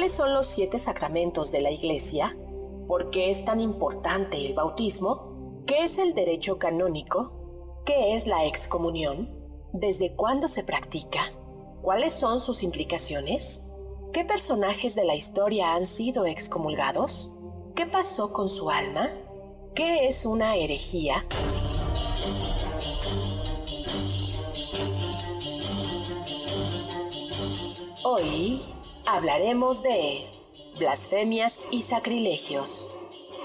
¿Cuáles son los siete sacramentos de la Iglesia? ¿Por qué es tan importante el bautismo? ¿Qué es el derecho canónico? ¿Qué es la excomunión? ¿Desde cuándo se practica? ¿Cuáles son sus implicaciones? ¿Qué personajes de la historia han sido excomulgados? ¿Qué pasó con su alma? ¿Qué es una herejía? Hoy hablaremos de blasfemias y sacrilegios,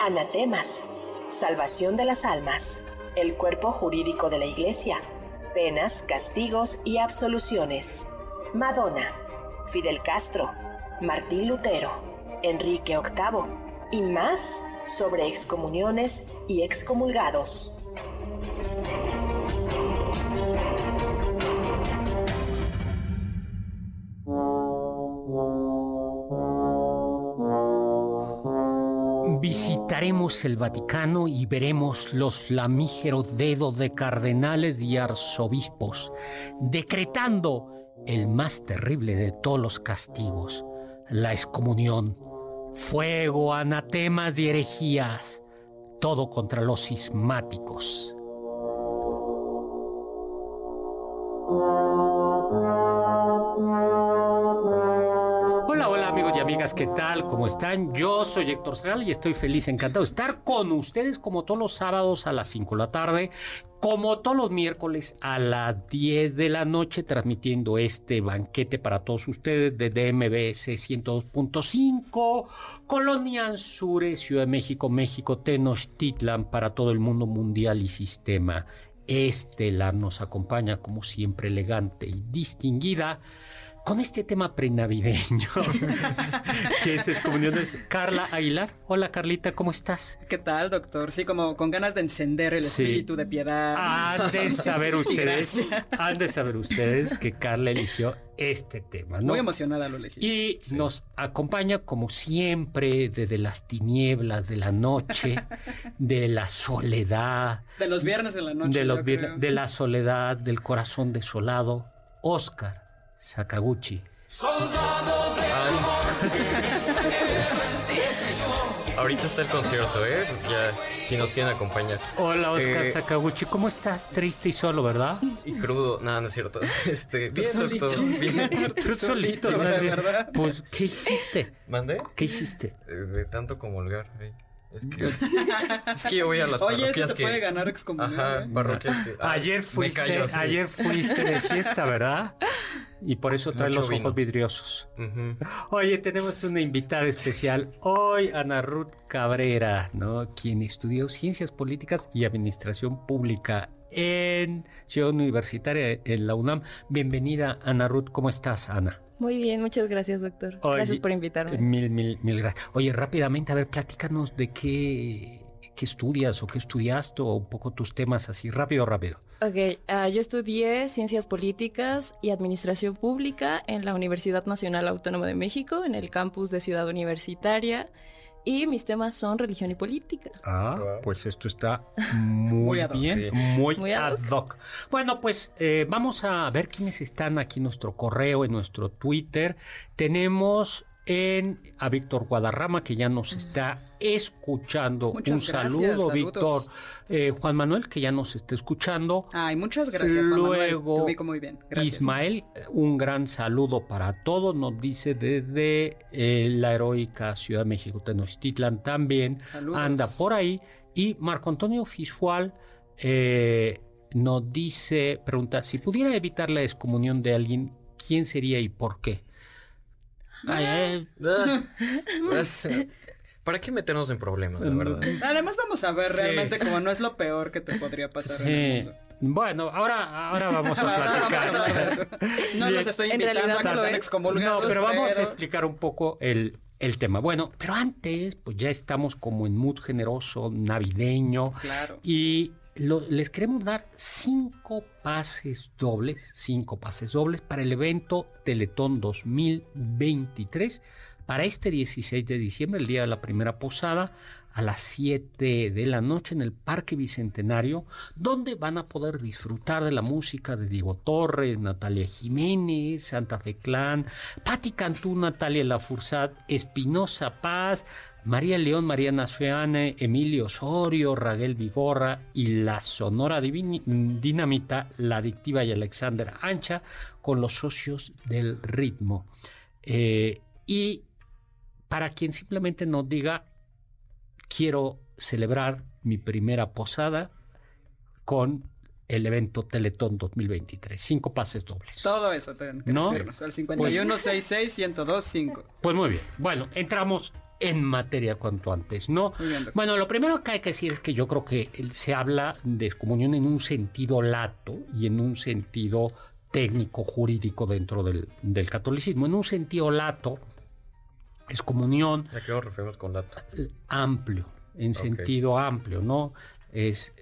anatemas, salvación de las almas, el cuerpo jurídico de la Iglesia, penas, castigos y absoluciones. Madonna, Fidel Castro, Martín Lutero, Enrique VIII y más sobre excomuniones y excomulgados. Visitaremos el Vaticano y veremos los flamígeros dedos de cardenales y arzobispos, decretando el más terrible de todos los castigos, la excomunión, fuego, anatemas y herejías, todo contra los cismáticos. Amigas, ¿qué tal? ¿Cómo están? Yo soy Héctor Zagal y estoy feliz, encantado de estar con ustedes como todos los sábados a las 5 de la tarde, como todos los miércoles a las 10 de la noche, transmitiendo este banquete para todos ustedes desde MBS 102.5, Colonia Anzure, Ciudad de México, México, Tenochtitlan, para todo el mundo mundial y sistema estelar. Nos acompaña como siempre elegante y distinguida con este tema prenavideño, que es excomuniones. Carla Aguilar. Hola, Carlita, ¿cómo estás? ¿Qué tal, doctor? Sí, como con ganas de encender el Sí. espíritu de piedad. Han de saber ustedes, han de saber ustedes que Carla eligió este tema, ¿no? Muy emocionada lo elegí. Y nos acompaña como siempre desde las tinieblas de la noche, de la soledad, De los viernes en la noche. de, los yo vier- creo. de la soledad, del corazón desolado, Oscar Sakaguchi. Ahorita está el concierto, ¿eh? Ya, si nos quieren acompañar. Hola Oscar Eh, Sakaguchi, ¿cómo estás? Triste y solo, ¿verdad? Y crudo, nada, no es cierto. Este, Tú bien, solito, doctor. Bien. Tú solito, de verdad. Pues, ¿qué hiciste? ¿Mandé? ¿Qué hiciste? Eh, De tanto comulgar. eh. Es que, es que yo voy a las Oye, parroquias eso te que... puede ganar excomunión. Ajá, ¿eh? parroquias que... Ay, Ayer fuiste, sí. ayer fuiste de fiesta, ¿verdad? Y por eso trae Mucho los vino. ojos vidriosos. Ujú. Oye, tenemos una invitada especial hoy, Ana Ruth Cabrera, ¿no? Quien estudió Ciencias Políticas y Administración Pública en Ciudad Universitaria en la UNAM. Bienvenida, Ana Ruth. ¿Cómo estás, Ana? Muy bien, muchas gracias, doctor. Oye, gracias por invitarme. Mil, mil, mil gracias. Oye, rápidamente, a ver, platícanos de qué, qué estudias o qué estudiaste o un poco tus temas así, rápido, rápido. Ok, ah, yo estudié Ciencias Políticas y Administración Pública en la Universidad Nacional Autónoma de México, en el campus de Ciudad Universitaria, y mis temas son religión y política. Ah, Wow. pues esto está muy, Muy ad hoc, bien, sí. muy, Muy ad ad hoc. Bueno, pues eh, vamos a ver quiénes están aquí en nuestro correo, en nuestro Twitter. Tenemos en a Víctor Guadarrama, que ya nos está escuchando. Muchas Un gracias, saludo. Víctor. Eh, Juan Manuel, que ya nos está escuchando. Ay, muchas gracias, Juan Manuel. Luego, Te ubico muy bien. Gracias. Ismael, un gran saludo para todos, nos dice desde eh, la heroica Ciudad de México, Tenochtitlan también, Saludos. anda por ahí. Y Marco Antonio Fishual eh, nos dice, pregunta, si pudiera evitar la excomunión de alguien, ¿quién sería y por qué? Ay, ay, Ah, es- ¿Para qué meternos en problemas, la verdad? Además vamos a ver Sí. realmente como no es lo peor que te podría pasar en Sí. el mundo. Bueno, ahora, ahora vamos a platicar. no los estoy invitando a que sean excomulgados. No, pero vamos a explicar un poco el, el tema. Bueno, pero antes, pues ya estamos como en mood generoso, navideño. Claro. Y les queremos dar cinco pases dobles, cinco pases dobles para el evento Teletón 2023 para este 16 de diciembre, el día de la primera posada, a las 7 de la noche en el Parque Bicentenario, donde van a poder disfrutar de la música de Diego Torres, Natalia Jiménez, Santa Fe Clan, Patti Cantú, Natalia Lafursat, Espinosa Paz, María León, Mariana Sueane, Emilio Osorio, Raguel Vigorra y la Sonora Dinamita, La Adictiva y Alexander Ancha, con los socios del ritmo. Eh, y para quien simplemente nos diga, quiero celebrar mi primera posada con el evento Teletón 2023. Cinco pases dobles. Todo eso tienen que ¿No? decirnos. Al 5166-1025. Pues, pues muy bien. Bueno, entramos en materia cuanto antes, ¿no? bueno, lo primero que hay que decir es que yo creo que se habla de excomunión en un sentido lato y en un sentido técnico jurídico dentro del, del catolicismo. En un sentido lato, excomunión. ¿A qué nos referimos con lato? Amplio, en sentido amplio, ¿no? Es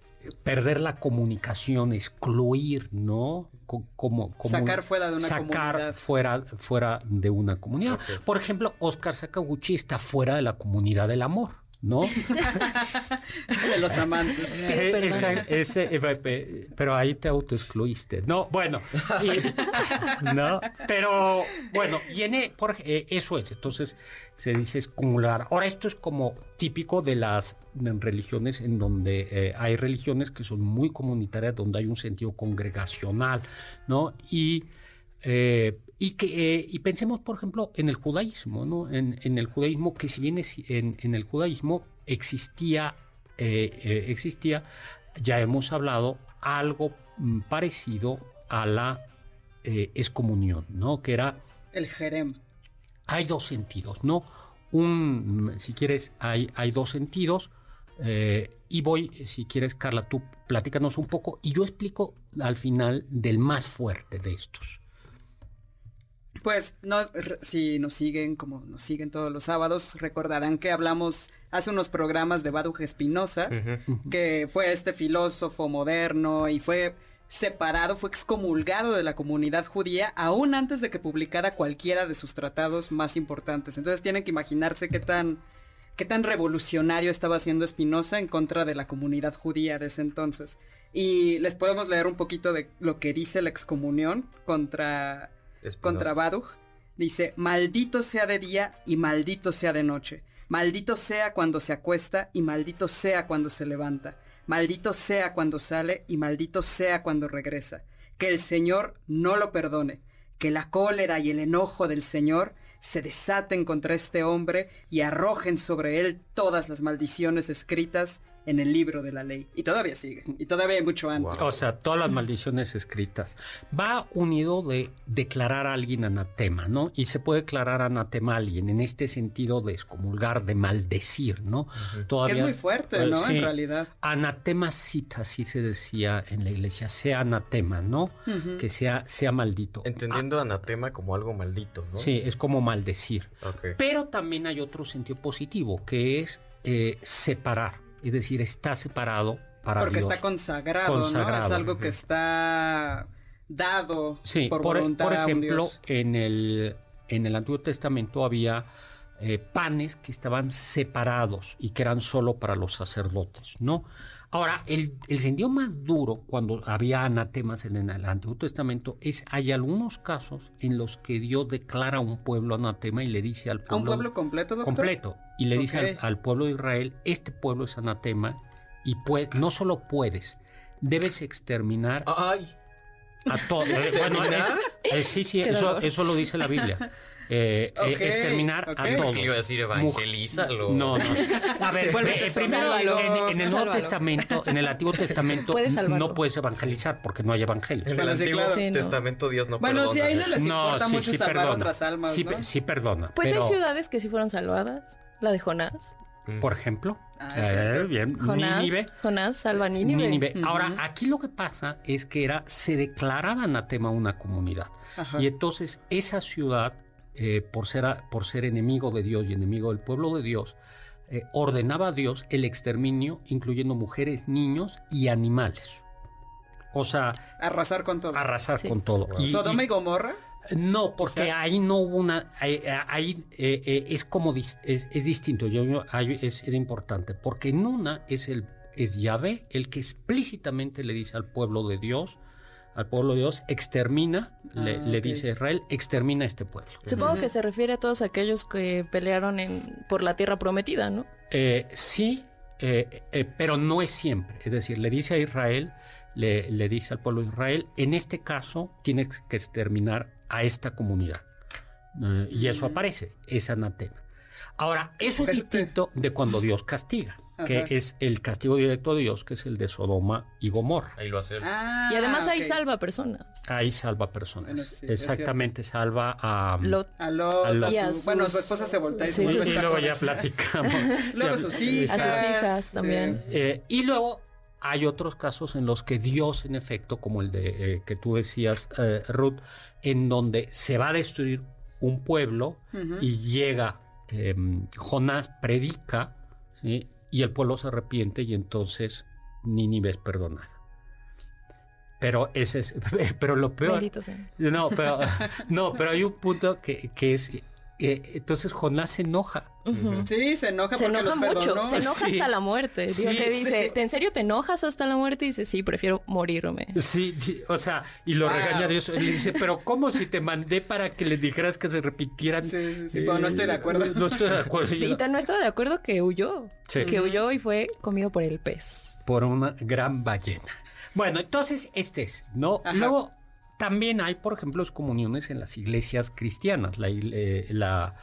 perder la comunicación, excluir, ¿no? Como, sacar fuera de una sacar comunidad. fuera fuera de una comunidad. Por ejemplo, Oscar Sakaguchi está fuera de la comunidad del amor. ¿No? de los amantes. Eh, pero ahí te autoexcluiste. No, bueno. no, pero bueno, viene por, eh, eso es. Entonces se dice excumular. Ahora, esto es como típico de las religiones en donde eh, hay religiones que son muy comunitarias, donde hay un sentido congregacional, ¿no? Y y, que, eh, y pensemos, por ejemplo, en el judaísmo, ¿no? En, el judaísmo, que si bien en, en el judaísmo existía, eh, eh, existía, ya hemos hablado, algo mm, parecido a la excomunión, ¿no? Que era... El jerem. Hay dos sentidos, ¿no? Un, mm, si quieres, hay, hay dos sentidos. y voy, si quieres, Carla, tú platícanos un poco y yo explico al final del más fuerte de estos. Pues no, si nos siguen como nos siguen todos los sábados, recordarán que hablamos hace unos programas de Baruch Espinosa, que fue este filósofo moderno y fue separado, fue excomulgado de la comunidad judía aún antes de que publicara cualquiera de sus tratados más importantes. Entonces tienen que imaginarse qué tan qué tan revolucionario estaba haciendo Espinosa en contra de la comunidad judía de ese entonces. Y les podemos leer un poquito de lo que dice la excomunión contra contra Baruch, dice, maldito sea de día y maldito sea de noche. Maldito sea cuando se acuesta y maldito sea cuando se levanta. Maldito sea cuando sale y maldito sea cuando regresa. Que el Señor no lo perdone. Que la cólera y el enojo del Señor se desaten contra este hombre y arrojen sobre él todas las maldiciones escritas en el libro de la ley. Y todavía sigue. Y todavía hay mucho antes. O sea, todas las maldiciones escritas. Va unido de declarar a alguien anatema, ¿no? Y se puede declarar anatema a alguien en este sentido de excomulgar, de maldecir, ¿no? todavía, es muy fuerte, ¿no? en realidad. Anatema cita, así se decía en la iglesia, sea anatema, ¿no? Que sea, sea maldito. Entendiendo anatema como algo maldito, ¿no? Sí, es como maldecir. Pero también hay otro sentido positivo, que es eh, separar es decir, está separado para Porque está consagrado, ¿no? Es algo que está dado por, por, voluntad por ejemplo, en el en el Antiguo Testamento había eh, panes que estaban separados y que eran solo para los sacerdotes, ¿no? Ahora, el, el sentido más duro cuando había anatemas en el Antiguo Testamento es, hay algunos casos en los que Dios declara a un pueblo anatema y le dice al pueblo... ¿A un pueblo completo, doctor? Completo. Y le dice al, pueblo de Israel, este pueblo es anatema y no solo puedes, debes exterminar... ¡Ay! A todos. bueno, eh, sí, sí, eso, eso lo dice la Biblia. Eh, eh, exterminar a todos. iba a decir evangelízalo. No, no. A ver, primero en, el Nuevo Testamento, en el Antiguo Testamento, no puedes evangelizar porque no hay evangelio. En el Antiguo Testamento Dios no bueno, perdona. Bueno, si ahí no les importa mucho salvar otras almas, sí, sí perdona. Pues hay ciudades que sí fueron salvadas. La de Jonás. Mm. por ejemplo. Ah, Eh, bien, Jonás, Nínive. Jonás salva a Nínive. Nínive. Ahora, aquí lo que pasa es que era, se declaraba anatema una comunidad. Ajá. Y entonces esa ciudad, eh, por, ser, por ser enemigo de Dios y enemigo del pueblo de Dios, eh, ordenaba a Dios el exterminio, incluyendo mujeres, niños y animales. O sea, Arrasar con todo. arrasar Sí. con todo. Y- Sodoma y- Gomorra. No, porque Quizás. ahí no hubo una. Ahí, ahí, eh, eh, es como. dis- es, es distinto. Yo, yo- ahí es, es importante. Porque en una es, el, es Yahvé el que explícitamente le dice al pueblo de Dios. Al pueblo de Dios, extermina, le, Ah, le ok. dice a Israel, extermina este pueblo. Supongo que se refiere a todos aquellos que pelearon en, por la tierra prometida, ¿no? Eh, sí, pero no es siempre. Es decir, le dice a Israel, le, le dice al pueblo de Israel, en este caso tienes que exterminar a esta comunidad. Eh, y eso Mm. aparece, es anatema. Ahora, eso es Vete. distinto de cuando Dios castiga, que Ajá. es el castigo directo de Dios, que es el de Sodoma y Gomorra. Ahí lo hace. Ah, y además ahí salva personas. Ahí salva personas. Bueno, sí, es Exactamente, salva a... Lot. A Lot, A Lot. a Y a sus- Bueno, su esposa se voltea y Sí, se y luego ya platicamos. Luego sus hijas. A sus hijas sí. también. Eh, y luego hay otros casos en los que Dios, en efecto, como el de eh, que tú decías, eh, Ruth, en donde se va a destruir un pueblo y llega eh, Jonás, predica, ¿sí? y el pueblo se arrepiente y entonces Nínive es perdonada. Pero ese es, pero lo peor, no, pero, no, pero hay un punto que, que es, eh, entonces Jonás se enoja. Ujú. Sí, se enoja Se porque enoja los perdonó. mucho, se enoja Sí. hasta la muerte. Dios Sí, te dice, sí. ¿en serio te enojas hasta la muerte? Y dice, sí, prefiero morirme. Sí, sí, o sea, y lo Wow. regaña Dios. Le dice, pero ¿cómo si te mandé para que le dijeras que se repitieran? Sí, sí, sí, pero no estoy de acuerdo. No estoy de acuerdo. Y Y tan no estaba de acuerdo que huyó. Sí. Que huyó y fue comido por el pez. Por una gran ballena. Bueno, entonces este es, ¿no? Ajá. Luego, también hay, por ejemplo, comuniones en las iglesias cristianas. La, eh, la,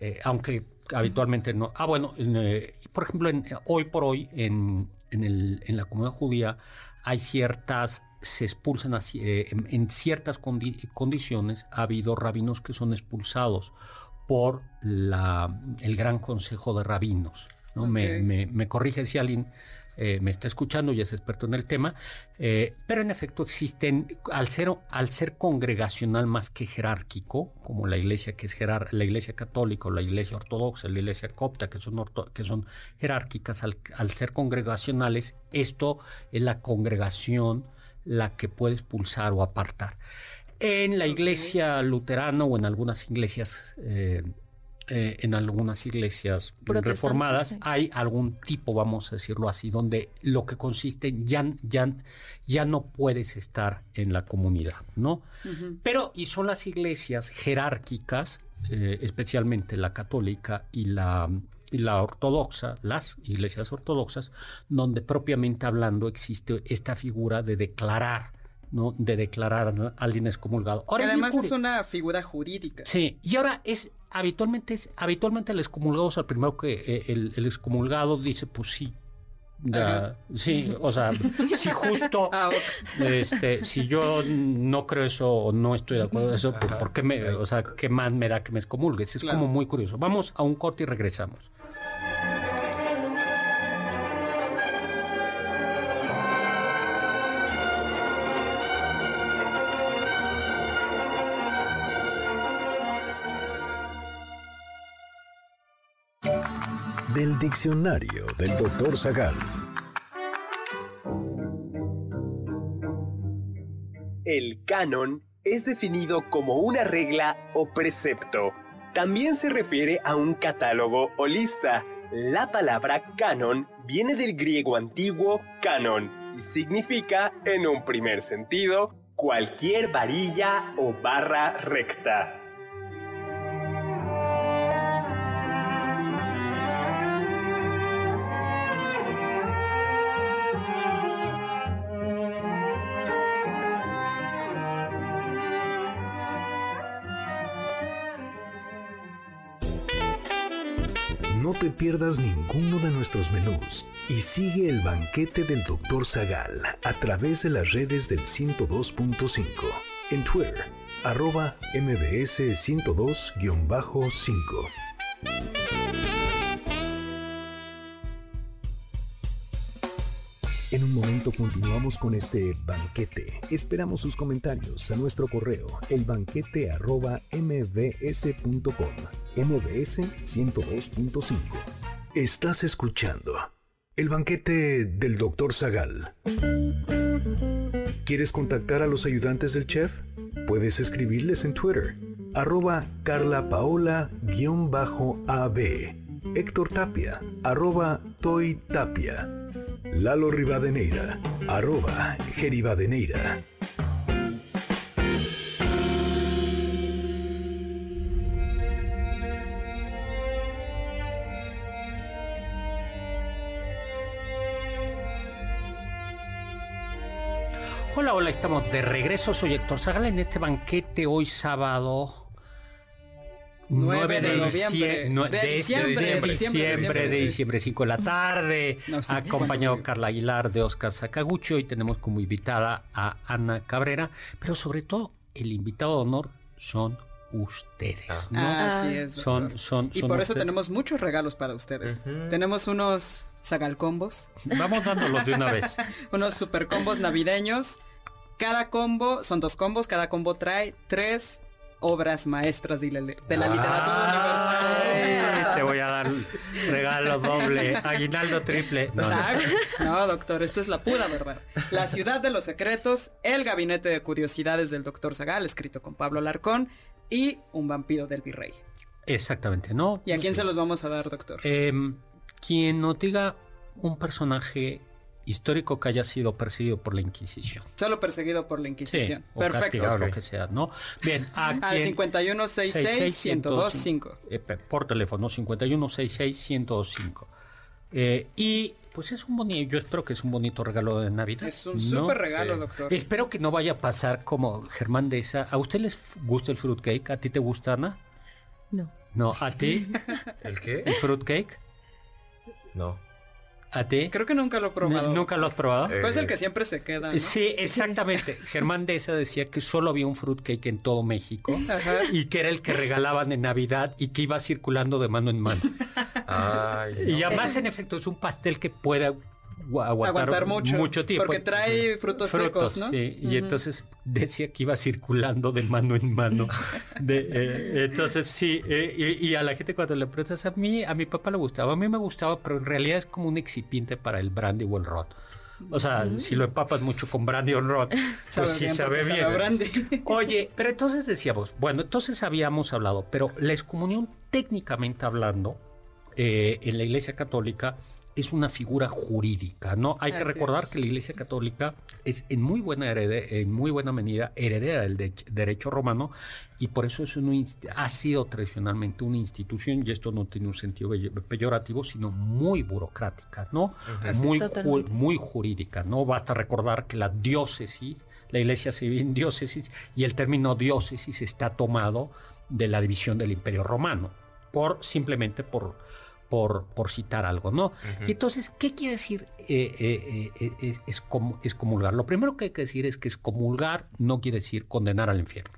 eh, aunque habitualmente no. Ah, bueno, en, eh, por ejemplo, en- hoy por hoy en, en, el- en la comunidad judía hay ciertas, se expulsan así, eh, en, ciertas condi- condiciones. Ha habido rabinos que son expulsados por la, el Gran Consejo de Rabinos. ¿no? Me, me- me corrige si alguien eh, me está escuchando y es experto en el tema, eh, pero en efecto existen, al ser, al ser congregacional más que jerárquico, como la iglesia que es jerar- la iglesia católica o la iglesia ortodoxa, la iglesia copta, que son, orto- que son jerárquicas, al, al ser congregacionales, esto es la congregación la que puede expulsar o apartar. En la iglesia luterana o en algunas iglesias eh, eh, en algunas iglesias reformadas sí. hay algún tipo, vamos a decirlo así, donde lo que consiste en ya, ya, ya no puedes estar en la comunidad, ¿no? Pero, y son las iglesias jerárquicas, eh, especialmente la católica y la, y la ortodoxa, las iglesias ortodoxas, donde propiamente hablando existe esta figura de declarar, ¿no? De declarar a alguien excomulgado. Ahora, además es una figura jurídica. Sí, y ahora es habitualmente es habitualmente el excomulgado, o sea, primero que eh, el, el excomulgado dice, pues sí. ya, sí, o sea, si justo Ah, ok. este, si yo no creo eso o no estoy de acuerdo con eso, pues. ¿por qué me, o sea, qué más me da que me excomulgues? Es Claro. como muy curioso. Vamos a un corte y regresamos. Del diccionario del doctor Zagal. El canon es definido como una regla o precepto. También se refiere a un catálogo o lista. La palabra canon viene del griego antiguo canon y significa, en un primer sentido, cualquier varilla o barra recta. pierdas ninguno de nuestros menús y sigue el banquete del Dr. Zagal a través de las redes del 102.5. En Twitter, arroba mbs 102-5. En un momento continuamos con este banquete. Esperamos sus comentarios a nuestro correo elbanquete.mbs.com. MBS 102.5. Estás escuchando el banquete del Dr. Zagal. ¿Quieres contactar a los ayudantes del chef? Puedes escribirles en Twitter, arroba carlapaola-ab, Héctor Tapia, arroba Toy Tapia, Lalo Rivadeneira, arroba Geribadeneira. Hola, hola, estamos de regreso. Soy Héctor Zagal en este banquete hoy sábado 9 de noviembre. De de diciembre, diciembre, diciembre, diciembre, de diciembre, 5 de la tarde, No, sí. acompañado Carla Aguilar de Oscar Sakaguchi. Hoy tenemos como invitada a Ana Cabrera, pero sobre todo el invitado de honor son ustedes, ¿no? Ah, así es. son, doctor. son, Y son por eso ustedes. tenemos muchos regalos para ustedes. Tenemos unos sagalcombos, Vamos dándolos de una vez. unos super combos navideños. Cada combo, son dos combos, cada combo trae tres obras maestras de la, de la literatura universal. Te voy a dar regalo doble, aguinaldo triple. No, no. No, doctor, esto es la pura verdad. La ciudad de los secretos, el gabinete de curiosidades del doctor Zagal, escrito con Pablo Larcón, y un vampiro del virrey. Exactamente, ¿no? ¿Y a quién se los vamos a dar, doctor? Em, quien nos diga un personaje histórico que haya sido perseguido por la Inquisición. Solo perseguido por la Inquisición. o Perfecto. castigado, lo Ok. que sea, ¿no? Bien, a Al quien... 5166-1025. Eh, por teléfono, 5166-1025. Eh, y pues es un bonito, yo espero que es un bonito regalo de Navidad. Es un ¿no? súper regalo, Sí. doctor. Espero que no vaya a pasar como Germán de esa. ¿A usted les gusta el fruitcake? ¿A ti te gusta, Ana? No. No, ¿a ti? ¿El qué? ¿El fruitcake? No. ¿A ti? Creo que nunca lo he probado. ¿Nunca lo has probado? Eh, Pues el que siempre se queda, ¿no? Sí, exactamente. Germán de esa decía que solo había un fruitcake en todo México Ajá. y que era el que regalaban en Navidad y que iba circulando de mano en mano. Ay, Y además, en efecto, es un pastel que puede aguantar, Aguantar mucho. tiempo. Porque trae frutos, secos, ¿no? sí. Y entonces decía que iba circulando de mano en mano. De, eh, entonces, sí. eh, y, y a la gente cuando le preguntas, a mí, a mi papá le gustaba, a mí me gustaba, pero en realidad es como un excipiente para el brandy o el ron. O sea, si lo empapas mucho con brandy o ron, pues Sabe sí bien sabe bien. sabe. Oye, pero entonces decíamos, bueno, entonces habíamos hablado, pero la excomunión técnicamente hablando eh, en la Iglesia Católica es una figura jurídica, ¿no? Hay que recordar es. que la Iglesia Católica es en muy buena herede- en muy buena medida heredera del de- derecho romano y por eso es una inst- ha sido tradicionalmente una institución y esto no tiene un sentido peyorativo, sino muy burocrática, ¿no? Así muy, ju- muy jurídica, ¿no? Basta recordar que la diócesis, la iglesia se divide en diócesis y el término diócesis está tomado de la división del imperio romano, por simplemente por, por, por citar algo, ¿no? Y entonces, ¿qué quiere decir eh, eh, eh, eh, es- excom- excomulgar? Lo primero que hay que decir es que excomulgar no quiere decir condenar al infierno,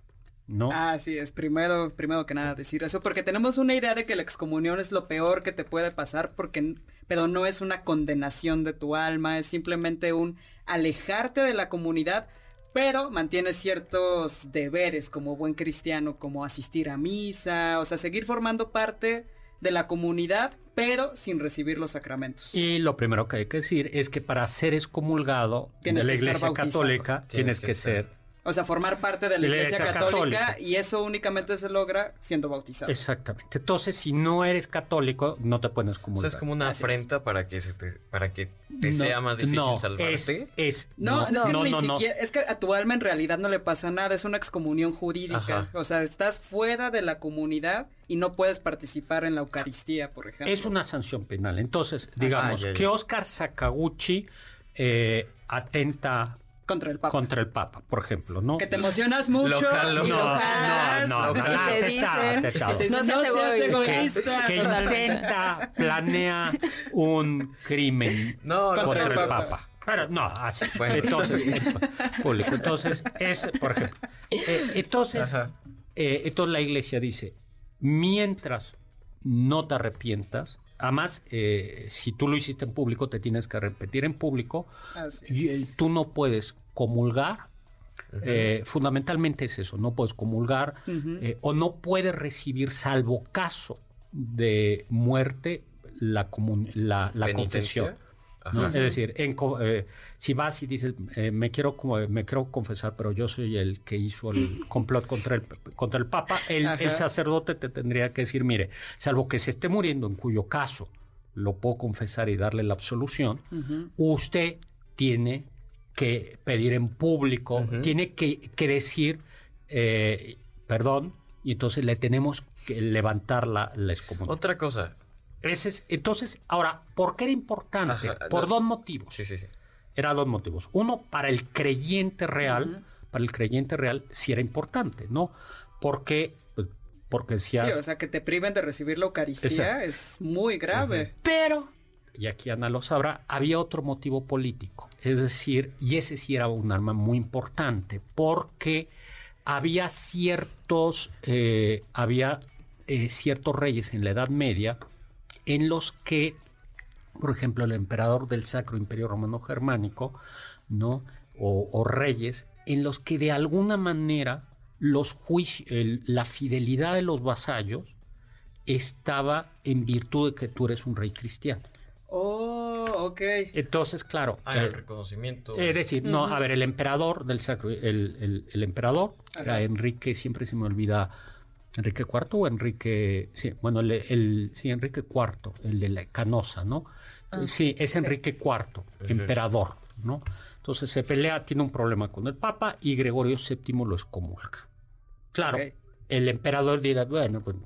¿no? Así es, primero, primero que nada decir eso, porque tenemos una idea de que la excomunión es lo peor que te puede pasar, porque, pero no es una condenación de tu alma, es simplemente un alejarte de la comunidad, pero mantienes ciertos deberes como buen cristiano, como asistir a misa, o sea, seguir formando parte de la comunidad, pero sin recibir los sacramentos. Y lo primero que hay que decir es que para ser excomulgado Tienes de la iglesia católica tienes, Tienes que, ser. O sea, formar parte de la De la iglesia, Iglesia católica, católica. y eso únicamente se logra siendo bautizado. Exactamente. Entonces, si no eres católico, no te pueden O excomulgar. sea, es como una Así es. afrenta para que se te, para que te No, sea más difícil no, salvarte. Es, es- No, no, es que no, ni no, no. siquiera, es que a tu alma en realidad no le pasa nada, es una excomunión jurídica. Ajá. O sea, estás fuera de la comunidad y no puedes participar en la Eucaristía, por ejemplo. Es una sanción penal. Entonces, digamos ya, ya. que Oscar Sakaguchi eh, atenta contra el Papa. contra el Papa, por ejemplo, ¿no? Que te emocionas mucho. Lo no, lo no, jalas, no, no, y no, te atentado, dicen- atentado. y te No dicen, seas egoísta". que, egoísta. que Totalmente. intenta, planea un crimen No, contra, el el Papa. Papa. Pero no, así. Bueno. Entonces, público. Entonces, es, por ejemplo. eh, entonces, eh, entonces la iglesia dice, mientras no te arrepientas, Además, eh, si tú lo hiciste en público, te tienes que repetir en público. Y, eh, tú no puedes comulgar. eh, fundamentalmente es eso, no puedes comulgar eh, o no puedes recibir, salvo caso de muerte, la, confesión. ¿No? Es decir, en eh, si vas y dices, eh, me, quiero, como- me quiero confesar, pero yo soy el que hizo el complot contra el, contra el Papa, el, sacerdote te tendría que decir, mire, salvo que se esté muriendo, en cuyo caso lo puedo confesar y darle la absolución, usted tiene que pedir en público, tiene que, que decir, eh, perdón, y entonces le tenemos que levantar la, la excomunión. Otra cosa. Ese es- entonces, ahora, ¿por qué era importante? Ajá, Por no- dos motivos. Sí, sí, sí. Era dos motivos. Uno, para el creyente real, para el creyente real sí era importante, ¿no? Porque, pues, porque si Sí, has- o sea, que te priven de recibir la Eucaristía Exacto. es muy grave. Pero, y aquí Ana lo sabrá, había otro motivo político. Es decir, y ese sí era un arma muy importante, porque había ciertos, eh, había eh, ciertos reyes en la Edad Media en los que, por ejemplo, el emperador del Sacro Imperio Romano Germánico, ¿no? O, o reyes, en los que de alguna manera los juici- el- la fidelidad de los vasallos estaba en virtud de que tú eres un rey cristiano. Oh, ok. Entonces, claro, Ah, el reconocimiento. es decir, no, a ver, el emperador del sacro, el, el- el emperador era. Enrique, siempre se me olvida, Enrique IV o Enrique, sí, bueno, el, el- sí, Enrique IV, el de la Canosa, ¿no? sí, es Enrique IV, emperador, ¿no? Entonces se pelea, tiene un problema con el Papa y Gregorio VII lo excomulga. Claro, el emperador dirá, bueno, pues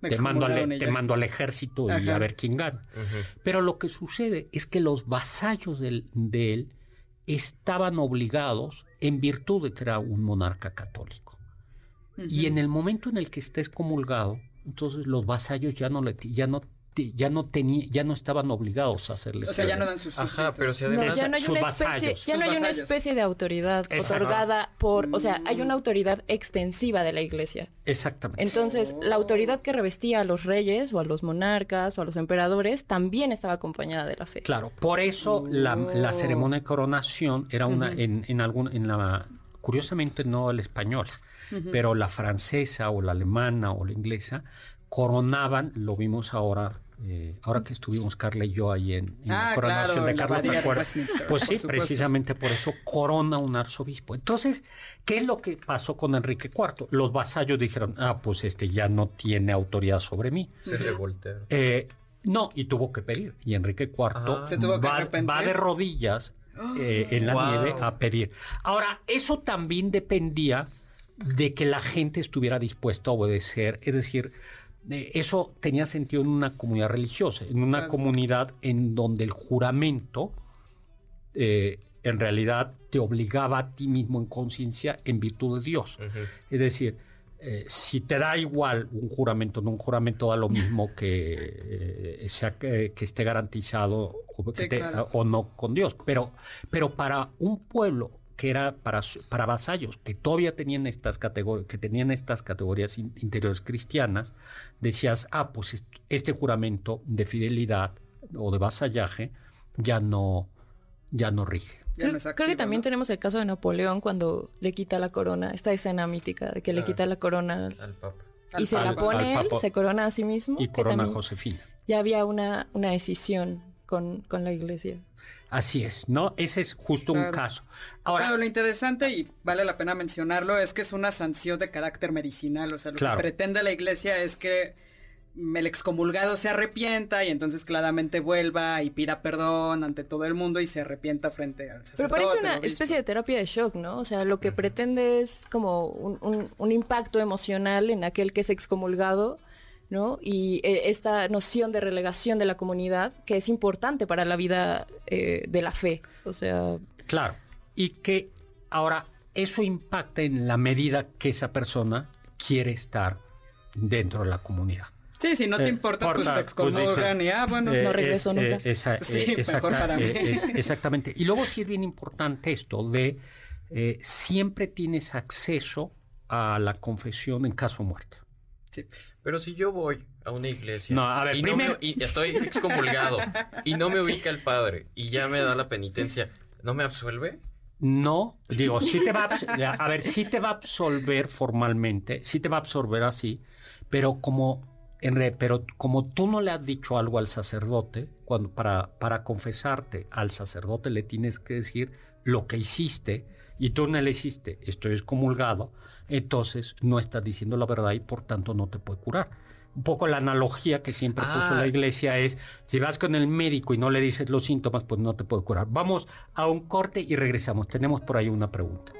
te mando, al, y te mando al ejército y a ver quién gana. Pero lo que sucede es que los vasallos del- de él estaban obligados en virtud de que era un monarca católico. Y en el momento en el que está excomulgado, entonces los vasallos ya no le ti- ya no ya no tenía ya no estaban obligados a hacerle O sea, ya no dan sus Ajá, pero si No, además. ya no hay una especie, vasallos. ya no hay una especie de autoridad Exacto. otorgada por, o sea, hay una autoridad extensiva de la iglesia. exactamente. Entonces, la autoridad que revestía a los reyes o a los monarcas o a los emperadores también estaba acompañada de la fe. Claro, por eso la, la ceremonia de coronación era una en, en algún en la curiosamente no la española, pero la francesa o la alemana o la inglesa coronaban, lo vimos ahora eh, ahora que estuvimos Carla y yo ahí en, en Ah, la coronación claro, de la Carlos, ¿te acuerdas? Pues sí, precisamente por eso corona un arzobispo. Entonces, ¿qué es lo que pasó con Enrique IV? Los vasallos dijeron, ah, pues este ya no tiene autoridad sobre mí. Se le voltea. Eh, no, y tuvo que pedir. Y Enrique IV Ah. Se tuvo que va, va de rodillas eh, en la Wow. nieve a pedir. Ahora, eso también dependía de que la gente estuviera dispuesta a obedecer. Es decir, eh, eso tenía sentido en una comunidad religiosa, en una Claro. comunidad en donde el juramento eh, en realidad te obligaba a ti mismo en conciencia en virtud de Dios. Es decir, eh, si te da igual un juramento, no un juramento da lo mismo que, eh, sea que, que esté garantizado o, que Sí, te- claro. o no con Dios. Pero, pero para un pueblo que era para, para vasallos, que todavía tenían estas categorías, que tenían estas categorías in- interiores cristianas, decías, ah, pues est- este juramento de fidelidad o de vasallaje ya no, ya no rige. Ya Creo, no es creo que también ¿no? tenemos el caso de Napoleón cuando le quita la corona, esta escena mítica de que le Ah. quita la corona Al Papa. y se la pone él, se corona a sí mismo. Y corona a Josefina. Ya había una, una decisión con, con la iglesia. Así es, ¿no? Ese es justo un Claro. caso. Ahora, Pero lo interesante, y vale la pena mencionarlo, es que es una sanción de carácter medicinal. O sea, lo Claro. que pretende la iglesia es que el excomulgado se arrepienta y entonces claramente vuelva y pida perdón ante todo el mundo y se arrepienta frente al Pero sacerdote. parece una especie de terapia de shock, ¿no? O sea, lo que pretende es como un, un- un impacto emocional en aquel que es excomulgado, ¿no? Y eh, esta noción de relegación de la comunidad que es importante para la vida eh, de la fe. O sea, Claro. Y que ahora eso impacta en la medida que esa persona quiere estar dentro de la comunidad. Sí, si no te Eh, importa, pues excomulgan pues, y ah, bueno. Eh, No regreso es- nunca. eh, esa- Sí, eh, mejor para mí. eh, es- exactamente. Y luego sí es bien importante esto de eh, siempre tienes acceso a la confesión en caso de muerte. Sí. Pero si yo voy a una iglesia No, a ver, y, no primero- me- y estoy excomulgado y no me ubica el padre y ya me da la penitencia, ¿no me absuelve? No, digo, sí te va a, a ver, sí te va a absolver formalmente, sí te va a absorber así, pero como en re- pero como tú no le has dicho algo al sacerdote, cuando para, para confesarte al sacerdote le tienes que decir lo que hiciste y tú no le hiciste, estoy excomulgado, entonces no estás diciendo la verdad y por tanto no te puede curar. Un poco la analogía que siempre puso Ah. la iglesia es, si vas con el médico y no le dices los síntomas, pues no te puede curar. Vamos a un corte y regresamos. Tenemos por ahí una pregunta.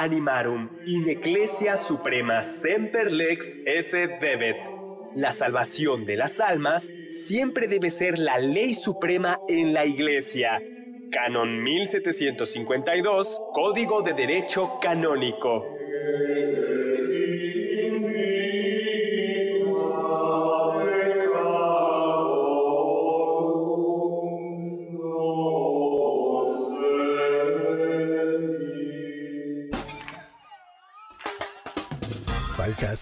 Animarum in ecclesia suprema semper lex esse debet. La salvación de las almas siempre debe ser la ley suprema en la iglesia. Canon 1752, Código de Derecho Canónico.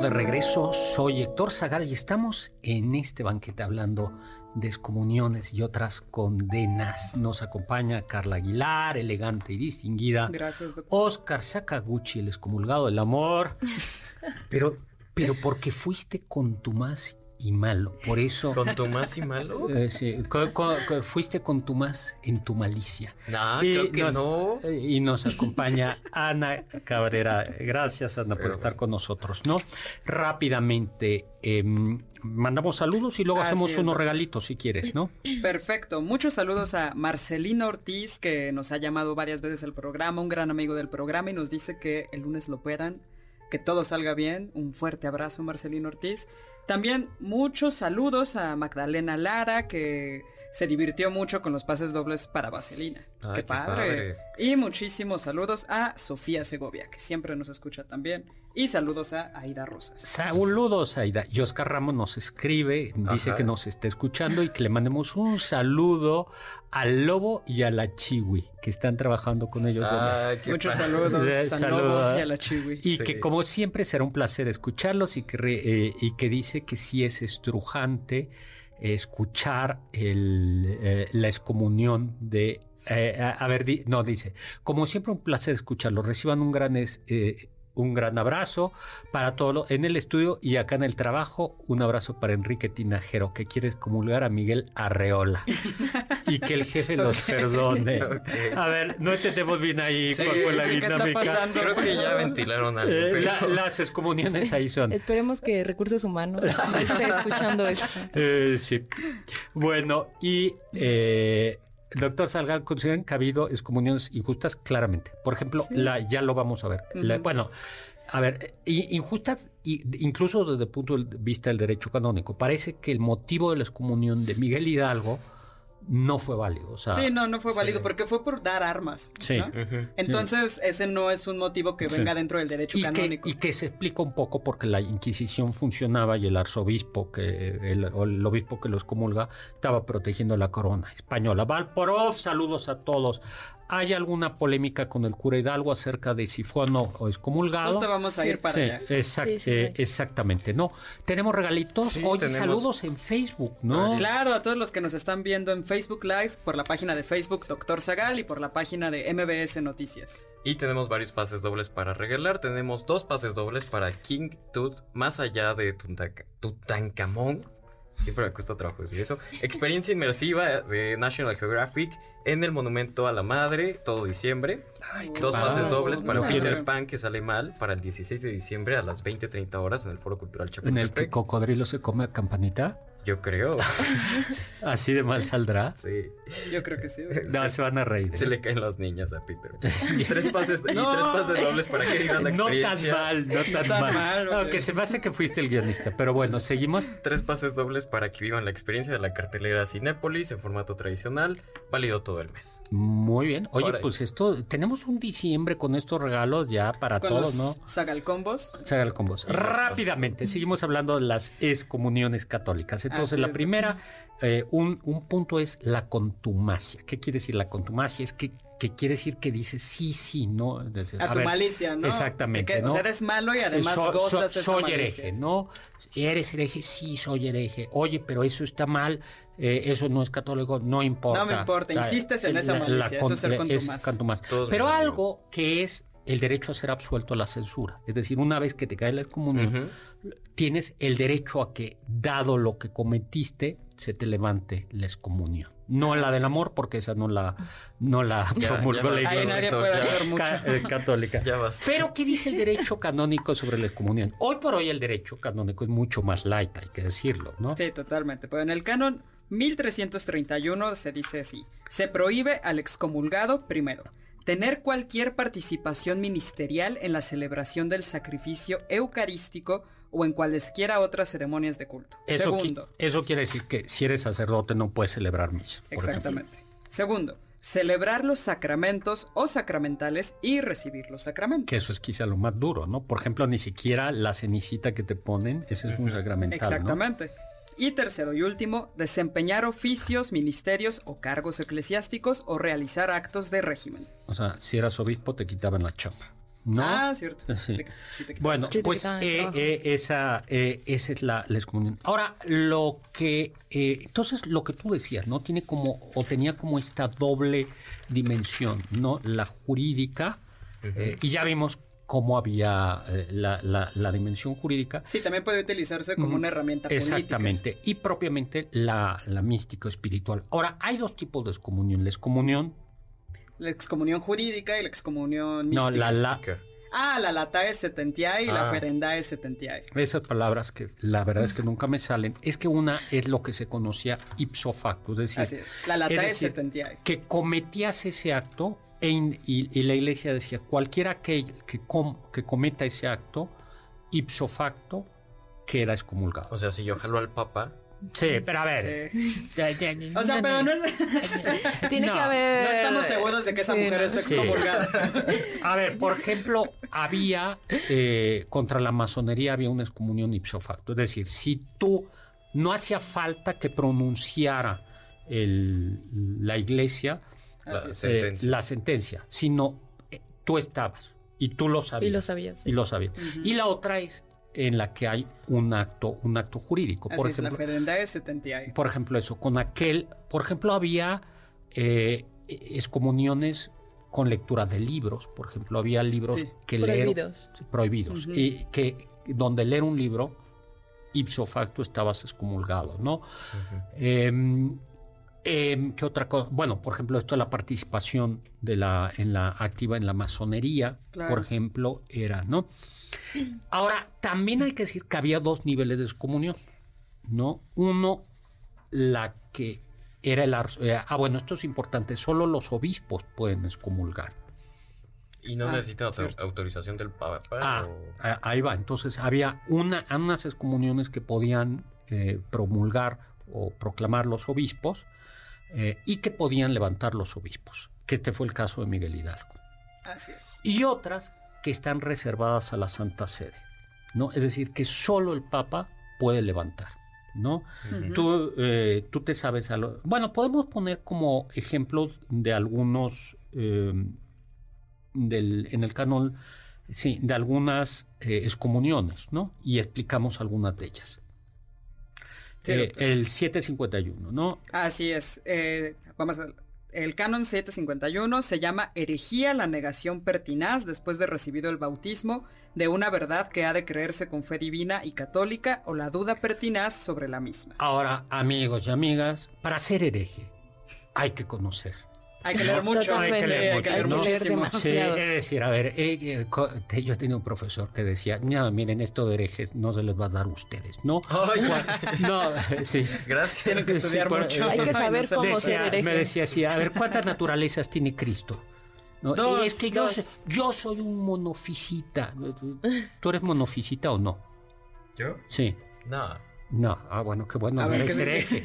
Estamos de regreso. Soy Héctor Zagal y estamos en este banquete hablando de excomuniones y otras condenas. Nos acompaña Carla Aguilar, elegante y distinguida. Gracias, doctor. Oscar Sakaguchi, el excomulgado del amor. Pero, pero porque fuiste contumaz y malo. Por eso ¿Con tu más y malo? eh, sí, co- co- co- fuiste contumaz en tu malicia. No, Y creo que nos- no. eh, Y nos acompaña Ana Cabrera. Gracias, Ana, por Pero estar con nosotros, ¿no? Rápidamente, em, mandamos saludos y luego Así hacemos es, unos regalitos si quieres, ¿no? Perfecto. Muchos saludos a Marcelino Ortiz, que nos ha llamado varias veces al programa, un gran amigo del programa, y nos dice que el lunes lo operan, que todo salga bien. Un fuerte abrazo, Marcelino Ortiz. También muchos saludos a Magdalena Lara, que se divirtió mucho con los pases dobles para Vaselina. Ay, qué, qué padre. padre. Y muchísimos saludos a Sofía Segovia, que siempre nos escucha también. Y saludos a Aida Rosas. Saludos, Aida. Y Oscar Ramos nos escribe, dice Ajá. que nos está escuchando y que le mandemos un saludo al Lobo y a la Chiwi, que están trabajando con ellos. Qué Muchos padre. saludos Eh, al saluda. Lobo y a la Chiwi. Y Sí. que como siempre será un placer escucharlos y que, re- eh, y que dice que sí es estrujante escuchar el, eh, la excomunión de... eh, a, a ver, di- no, dice, como siempre un placer escucharlos, reciban un gran, es- eh, un gran abrazo para todos en el estudio y acá en el trabajo, un abrazo para Enrique Tinajero, que quiere excomulgar a Miguel Arreola y que el jefe los perdone. A ver, no entendemos bien ahí Sí, cuál fue la sí, ¿qué está? Creo que ya ventilaron algo. Eh, pero- la- las excomuniones ahí son. Esperemos que Recursos Humanos esté escuchando esto. Eh, sí. Bueno, y eh, doctor Salgal, ¿consideran que ha habido excomuniones injustas? Claramente. Por ejemplo, Sí. la, ya lo vamos a ver. La- bueno, a ver, injustas, incluso desde el punto de vista del derecho canónico, parece que el motivo de la excomunión de Miguel Hidalgo no fue válido. O sea, Sí, no, no fue válido Sí. porque fue por dar armas. Sí. Entonces, ese no es un motivo que Sí. venga dentro del derecho y que, canónico. y que se explica un poco porque la Inquisición funcionaba y el arzobispo que el obispo que los comulga estaba protegiendo la corona española. Valporov, saludos a todos. Hay alguna polémica con el cura Hidalgo acerca de si fue o no o excomulgado. Justo vamos a ir para Sí, allá. exact- Sí, sí, eh, sí. exactamente, ¿no? Tenemos regalitos. Oye, tenemos- saludos en Facebook, ¿no? Claro, a todos los que nos están viendo en Facebook Live, por la página de Facebook Doctor Zagal y por la página de MBS Noticias. Y tenemos varios pases dobles para regalar. Tenemos dos pases dobles para King Tut, más allá de Tutankamón. Siempre me cuesta trabajo decir eso. Experiencia inmersiva de National Geographic en el Monumento a la Madre, todo diciembre. Ay, qué Dos padre. pases dobles para Padre. Peter Pan que sale mal para el 16 de diciembre a las 20.30 horas en el Foro Cultural En el que Chapultepec. cocodrilo se come a campanita. Yo creo. Así de mal saldrá. Sí. Yo creo que sí. No, se van a reír. Se le caen los niños a Peter. Y tres pases, y tres pases dobles para que vivan la No tan experiencia. mal, no tan, tan mal. mal, No, hombre. que se me hace que fuiste el guionista. Pero bueno, seguimos. Tres pases dobles para que vivan la experiencia de la cartelera Cinépolis en formato tradicional, válido todo el mes. Muy bien. Oye, pues esto, tenemos un diciembre con estos regalos ya para Con todos, los ¿no? Zagalcombos. Ságalo con vos. Rápidamente, seguimos hablando de las excomuniones católicas. Entonces, Así la es. primera, eh, un, un punto es la contumacia. ¿Qué quiere decir la contumacia? Es que, que quiere decir que dices sí, sí, no. Es A, tu ver, malicia, ¿no? Exactamente, que, ¿no? O sea, eres malo y además So- so- gozas esa soy malicia. hereje, ¿no? ¿Eres hereje? Sí, soy hereje. Oye, pero eso está mal, eh, eso no es católico, no importa. No me importa, insistes en esa malicia, eso es ser contumaz. contumaz. Todos Pero mis amigos. algo que es el derecho a ser absuelto a la censura. Es decir, una vez que te cae la excomunión, tienes el derecho a que, dado lo que cometiste, se te levante la excomunión. No la del amor, porque esa no la, no la Ya, promulgó ya la iglesia nadie doctor, puede ya. hacer mucho. ca- eh, católica. Ya. Pero, ¿qué dice el derecho canónico sobre la excomunión? Hoy por hoy el derecho canónico es mucho más light, hay que decirlo, ¿no? Sí, totalmente. Pero en el canon 1331 se dice así. Se prohíbe al excomulgado, primero, tener cualquier participación ministerial en la celebración del sacrificio eucarístico o en cualesquiera otras ceremonias de culto. Eso, qui- Segundo, eso quiere decir que si eres sacerdote no puedes celebrar misa. exactamente. Segundo, celebrar los sacramentos o sacramentales y recibir los sacramentos. Que eso es quizá lo más duro, ¿no? Por ejemplo, ni siquiera la cenicita que te ponen, ese es un sacramental, ¿no? Y tercero y último, desempeñar oficios, ministerios o cargos eclesiásticos o realizar actos de régimen. O sea, si eras obispo te quitaban la chapa, ¿no? Ah, cierto. Sí. Te- sí te quitaban Bueno, la- Sí, te pues eh, eh, esa, eh, esa es la, la excomunión. Ahora, lo que, eh, entonces lo que tú decías, ¿no? Tiene como, o tenía como esta doble dimensión, ¿no? La jurídica, eh, y ya vimos cómo había eh, la, la- la dimensión jurídica. Sí, también puede utilizarse como una herramienta política. Exactamente, y propiamente la, la mística espiritual. Ahora, hay dos tipos de excomunión. La excomunión, La excomunión jurídica y la excomunión mística. no, la, la, Ah, la latae setentiae y la Ah. ferendae setentiae. Esas palabras que la verdad es que nunca me salen, es que una es lo que se conocía ipso facto, es decir, Así es. La latae decir, setentiae. que cometías ese acto e in- y, y la iglesia decía, cualquiera que, que, com- que cometa ese acto, ipso facto, queda excomulgado. O sea, si yo jalo al papa, Sí, pero a ver. Sí. O sea, pero no, es- Tiene No, que haber... no estamos seguros de que esa Sí, mujer no. Sí. excomulgada. A ver, por ejemplo, había eh, contra la masonería había una excomunión ipso facto. Es decir, si tú no hacía falta que pronunciara el- la iglesia la eh, sentencia. la sentencia, sino eh, tú estabas y tú lo sabías. Y lo sabías. sí. y lo sabías. Y la otra es en la que hay un acto, un acto jurídico. Así Por es, la ejemplo, por ejemplo, eso, con aquel, por ejemplo, había eh, excomuniones con lectura de libros. Por ejemplo, había libros Sí, que leer Prohibidos. Sí, prohibidos. Y que donde leer un libro, ipso facto, estabas excomulgado, ¿no? Em, ¿Qué otra cosa? Bueno, por ejemplo, esto de la participación de la, en la activa en la masonería, Claro. por ejemplo, era, ¿no? Ahora, también hay que decir que había dos niveles de excomunión, ¿no? Uno, la que era el... eh, ah, bueno, esto es importante, solo los obispos pueden excomulgar. Y no Ah, necesita autor- cierto. autorización del papa. Ah, o- ahí va. Entonces había una, unas excomuniones que podían eh, promulgar o proclamar los obispos eh, y que podían levantar los obispos, que este fue el caso de Miguel Hidalgo. Así es. Y otras que están reservadas a la Santa Sede, ¿no? Es decir, que solo el Papa puede levantar. ¿no? tú, eh, tú te sabes... A lo... Bueno, podemos poner como ejemplos de algunos... Eh, del, en el canon, sí, de algunas eh, excomuniones, ¿no? Y explicamos algunas de ellas. Eh, el 751, ¿no? Así es. Eh, vamos a el canon 751 se llama herejía la negación pertinaz después de recibido el bautismo de una verdad que ha de creerse con fe divina y católica o la duda pertinaz sobre la misma. Ahora, amigos y amigas, para ser hereje hay que conocer. Hay que leer mucho, hay que leer, hay que leer muchísimo. Sí, es decir, a ver, eh, eh, yo tenía un profesor que decía, no, miren, esto de herejes no se les va a dar a ustedes, ¿no? no, sí. Gracias. Tienen que estudiar mucho. hay que saber cómo ser hereje. Me decía así, a ver, ¿cuántas naturalezas tiene Cristo? ¿No? Dos, es que yo, yo, soy un monofisita. ¿Tú eres monofisita o no? ¿Yo? Sí. No. No, ah, bueno, qué bueno, no eres hereje.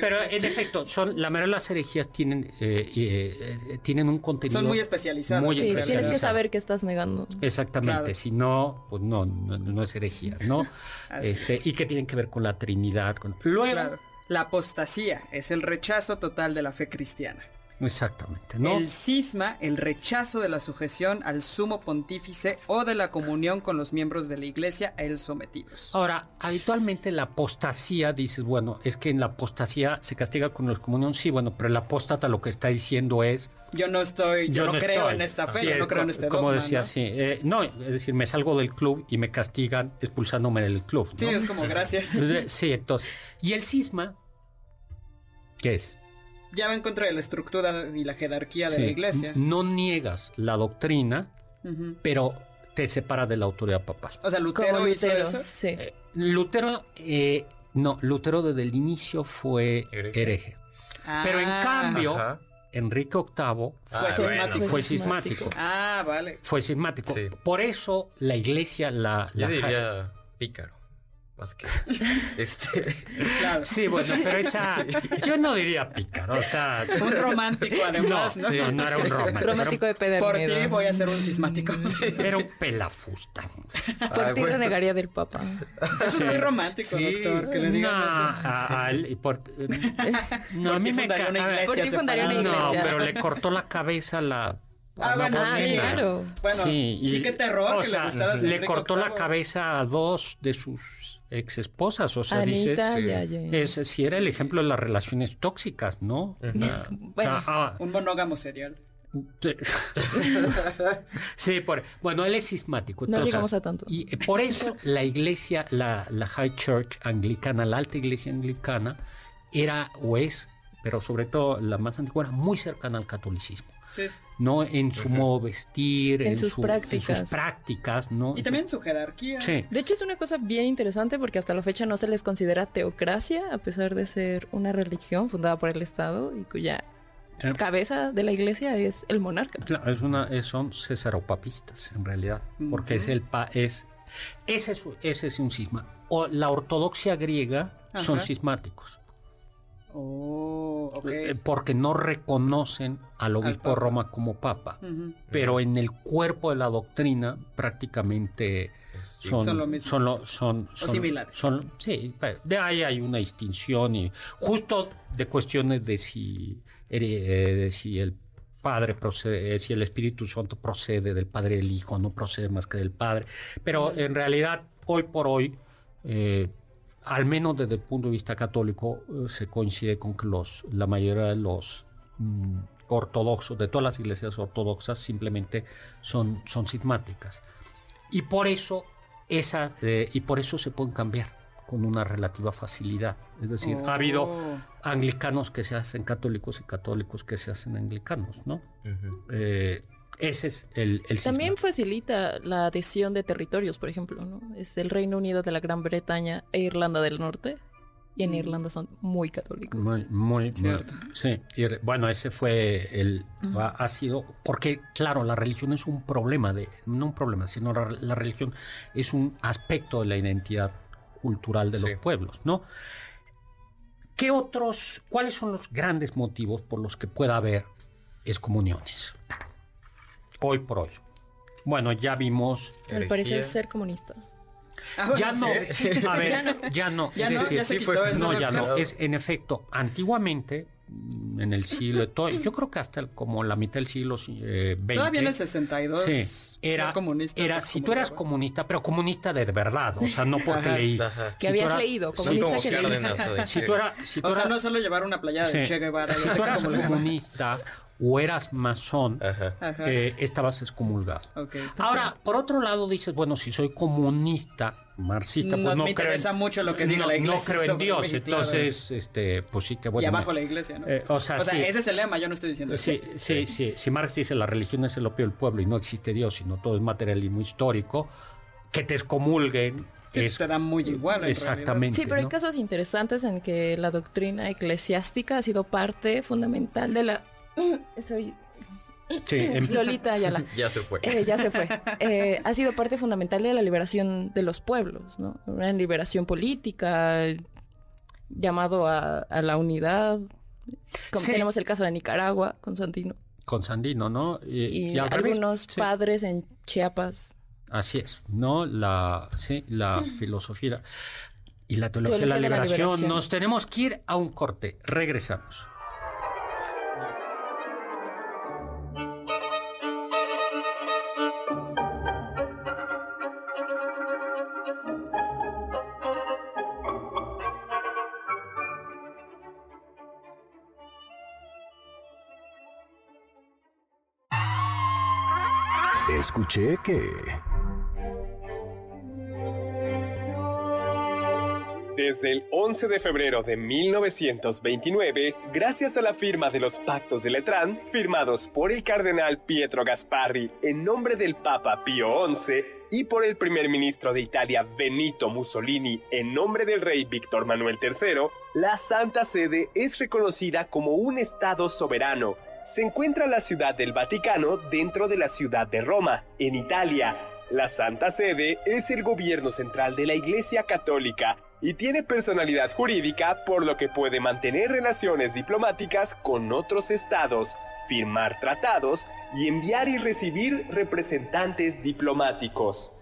pero en efecto, son, la mayoría de las herejías tienen, eh, eh, tienen un contenido. Son muy especializadas. Muy sí, tienes que saber qué estás negando. Exactamente, si no, pues no, no, es herejía, ¿no? este, Y que tienen que ver con la Trinidad. Con... Luego, la apostasía es el rechazo total de la fe cristiana. Exactamente, ¿no? El cisma, el rechazo de la sujeción al sumo pontífice o de la comunión con los miembros de la iglesia a él sometidos. Ahora, habitualmente la apostasía, dices, bueno, es que en la apostasía se castiga con la comunión, sí, bueno, pero el apóstata lo que está diciendo es... Yo no estoy, yo, no, creo en esta fe, yo no creo en este como Como decía, sí, eh, no, es decir, me salgo del club y me castigan expulsándome del club. Sí, es como gracias. sí, entonces, y el cisma, ¿qué es? Ya va en contra de la estructura y la jerarquía de la iglesia. No niegas la doctrina, pero te separa de la autoridad papal. O sea, Lutero, hizo eso. Sí. Eh, Lutero, eh, no, Lutero desde el inicio fue hereje. pero en ah. cambio, Enrique VIII fue, fue, cismático. Ah, vale. Fue cismático. Por eso la iglesia la... la diría pícaro que este sí bueno pero esa yo no diría pícaro o sea un romántico además no no, no era un romántico romántico de pedernido por ti voy a ser un sismático. Era un pelafusta por ti renegaría del papa. Eso es muy romántico doctor que le digan no, eso. a, y por, no a mí me una iglesia no pero le cortó la cabeza la Ah, bueno, sí, claro. Bueno, sí, y, qué terror que le gustara Le cortó la cabeza a dos de sus ex esposas, o sea, dice, es, si era el ejemplo de las relaciones tóxicas, ¿no? bueno, ah, un monógamo serial. Sí, por, bueno, él es sismático. No llegamos a tanto. Y por eso la iglesia, la, la High Church anglicana, la alta iglesia anglicana, era o es, pero sobre todo la más antigua, era muy cercana al catolicismo. Sí. ¿No? En su modo vestir, en, sus prácticas. prácticas, ¿no? Y también su jerarquía. Sí. De hecho, es una cosa bien interesante porque hasta la fecha no se les considera teocracia, a pesar de ser una religión fundada por el Estado y cuya eh. cabeza de la iglesia es el monarca. Claro, es una, son cesaropapistas, en realidad, porque es el pa, es ese, es, ese es un cisma. O la ortodoxia griega son cismáticos. Oh, eh, porque no reconocen al obispo de Roma como papa. Pero en el cuerpo de la doctrina prácticamente son, son, lo son, son, similares. sí, de ahí hay una distinción y justo de cuestiones de si, eh, de si el Padre procede, si el Espíritu Santo procede del Padre del Hijo, no procede más que del Padre. Pero en realidad, hoy por hoy, eh, al menos desde el punto de vista católico, eh, se coincide con que los, la mayoría de los mm, ortodoxos, de todas las iglesias ortodoxas, simplemente son, son sismáticas. Y por eso esa, eh, y por eso se pueden cambiar con una relativa facilidad. Es decir, ha habido oh. anglicanos que se hacen católicos y católicos que se hacen anglicanos, ¿no? Ese es el, el También facilita la adhesión de territorios, por ejemplo, ¿no? Es el Reino Unido de la Gran Bretaña e Irlanda del Norte. Y en mm. Irlanda son muy católicos. Muy, muy, cierto. sí, y, bueno, ese fue el, ha, sido, porque claro, la religión es un problema de, no un problema, sino la, religión es un aspecto de la identidad cultural de los pueblos, ¿no? ¿Qué otros, cuáles son los grandes motivos por los que pueda haber excomuniones? Hoy por hoy. Bueno, ya vimos... Al parecer ser comunistas. Ah, bueno, Ya no, sí. a ver, Ya no. ya no. Ya es no, ya se sí quitó fue- eso. no, ya no. Es, en efecto, antiguamente, mm, en el siglo, todo- yo creo que hasta el- como la mitad del siglo eh, XX. Todavía en el 62 Sí, era, ser comunista. era si tú eras comunista, pero comunista de verdad, o sea, no porque Ajá. leí. Ajá. Que Si habías leído, comunista como que de Si tú eras, si tú O sea, no solo llevar una playada de sí, Che Guevara. si tú eras comunista o eras masón, eh, estabas excomulgado. Ok. Ahora, por otro lado, dices, bueno, si soy comunista, marxista, pues No no, me creo. en- interesa mucho lo que diga no, la no iglesia creo en Dios, claro. entonces, este, pues sí que bueno. y abajo la iglesia, ¿no? Eh, o sea, sí. ese es el lema, yo no estoy diciendo eso. Sí, sí, sí. Si Marx dice la religión es el opio del pueblo y no existe Dios, sino todo es materialismo histórico, que te excomulguen. Sí, es- te da muy igual. en Exactamente. Sí, pero hay ¿no? casos interesantes en que la doctrina eclesiástica ha sido parte fundamental de la... Soy Sí, en- Lolita Ayala. Ya se fue. Eh, ya se fue. Eh, ha sido parte fundamental de la liberación de los pueblos, ¿no? Una liberación política, llamado a, a la unidad. Como Sí. tenemos el caso de Nicaragua con Santino. con Sandino, ¿no? Y, algunos sí. padres en Chiapas. Así es, ¿no? La, sí, la filosofía y la teología, de la Teología de la liberación. liberación. Nos tenemos que ir a un corte. Regresamos. Escuché que... Desde el 11 de febrero de 1929, gracias a la firma de los pactos de Letrán, firmados por el cardenal Pietro Gasparri en nombre del Papa Pío XI y por el primer ministro de Italia Benito Mussolini en nombre del rey Víctor Manuel III, la Santa Sede es reconocida como un Estado soberano. Se encuentra la ciudad del Vaticano dentro de la ciudad de Roma, en Italia. La Santa Sede es el gobierno central de la Iglesia Católica y tiene personalidad jurídica por lo que puede mantener relaciones diplomáticas con otros estados, firmar tratados y enviar y recibir representantes diplomáticos.